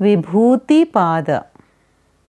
विभूतिपाद।